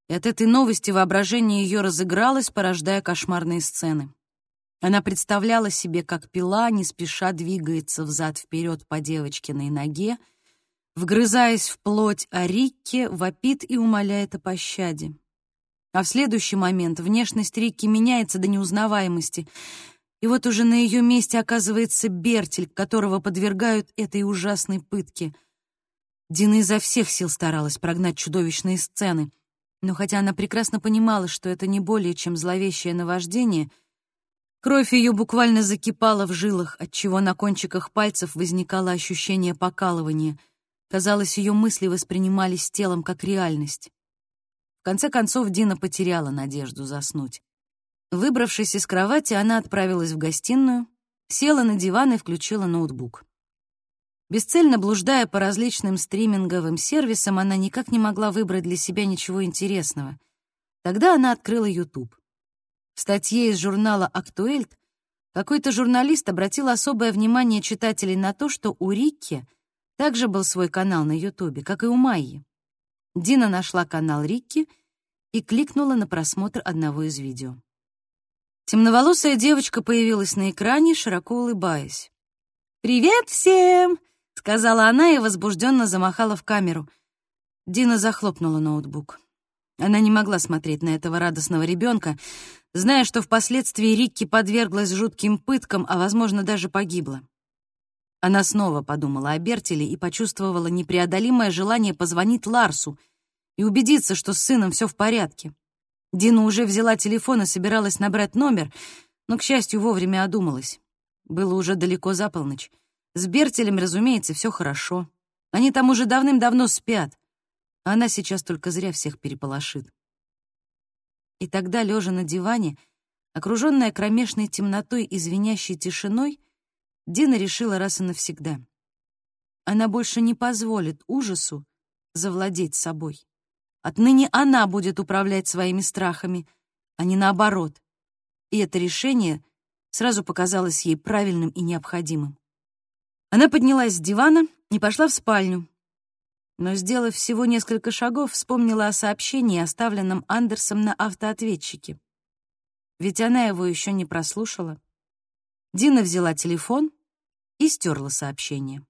и от этой новости воображение ее разыгралось, порождая кошмарные сцены. Она представляла себе, как пила не спеша двигается взад-вперед по девочкиной ноге, вгрызаясь в плоть о вопит и умоляет о пощаде. А в следующий момент внешность Рикки меняется до неузнаваемости, и вот уже на ее месте оказывается Бертель, которого подвергают этой ужасной пытке. Дина изо всех сил старалась прогнать чудовищные сцены, но хотя она прекрасно понимала, что это не более чем зловещее наваждение — Кровь ее буквально закипала в жилах, отчего на кончиках пальцев возникало ощущение покалывания. Казалось, ее мысли воспринимались телом как реальность. В конце концов, Дина потеряла надежду заснуть. Выбравшись из кровати, она отправилась в гостиную, села на диван и включила ноутбук. Бесцельно блуждая по различным стриминговым сервисам, она никак не могла выбрать для себя ничего интересного. Тогда она открыла YouTube. В статье из журнала «Актуэльт» какой-то журналист обратил особое внимание читателей на то, что у Рикки также был свой канал на Ютубе, как и у Майи. Дина нашла канал Рикки и кликнула на просмотр одного из видео. Темноволосая девочка появилась на экране, широко улыбаясь. «Привет всем!» — сказала она и возбужденно замахала в камеру. Дина захлопнула ноутбук. Она не могла смотреть на этого радостного ребенка, зная, что впоследствии Рикки подверглась жутким пыткам, а, возможно, даже погибла. Она снова подумала о Бертеле и почувствовала непреодолимое желание позвонить Ларсу и убедиться, что с сыном все в порядке. Дина уже взяла телефон и собиралась набрать номер, но, к счастью, вовремя одумалась. Было уже далеко за полночь. С Бертелем, разумеется, все хорошо. Они там уже давным-давно спят. Она сейчас только зря всех переполошит. И тогда, лежа на диване, окруженная кромешной темнотой и звенящей тишиной, Дина решила раз и навсегда. Она больше не позволит ужасу завладеть собой. Отныне она будет управлять своими страхами, а не наоборот. И это решение сразу показалось ей правильным и необходимым. Она поднялась с дивана и пошла в спальню, но, сделав всего несколько шагов, вспомнила о сообщении, оставленном Андерсом на автоответчике. Ведь она его еще не прослушала. Дина взяла телефон и стерла сообщение.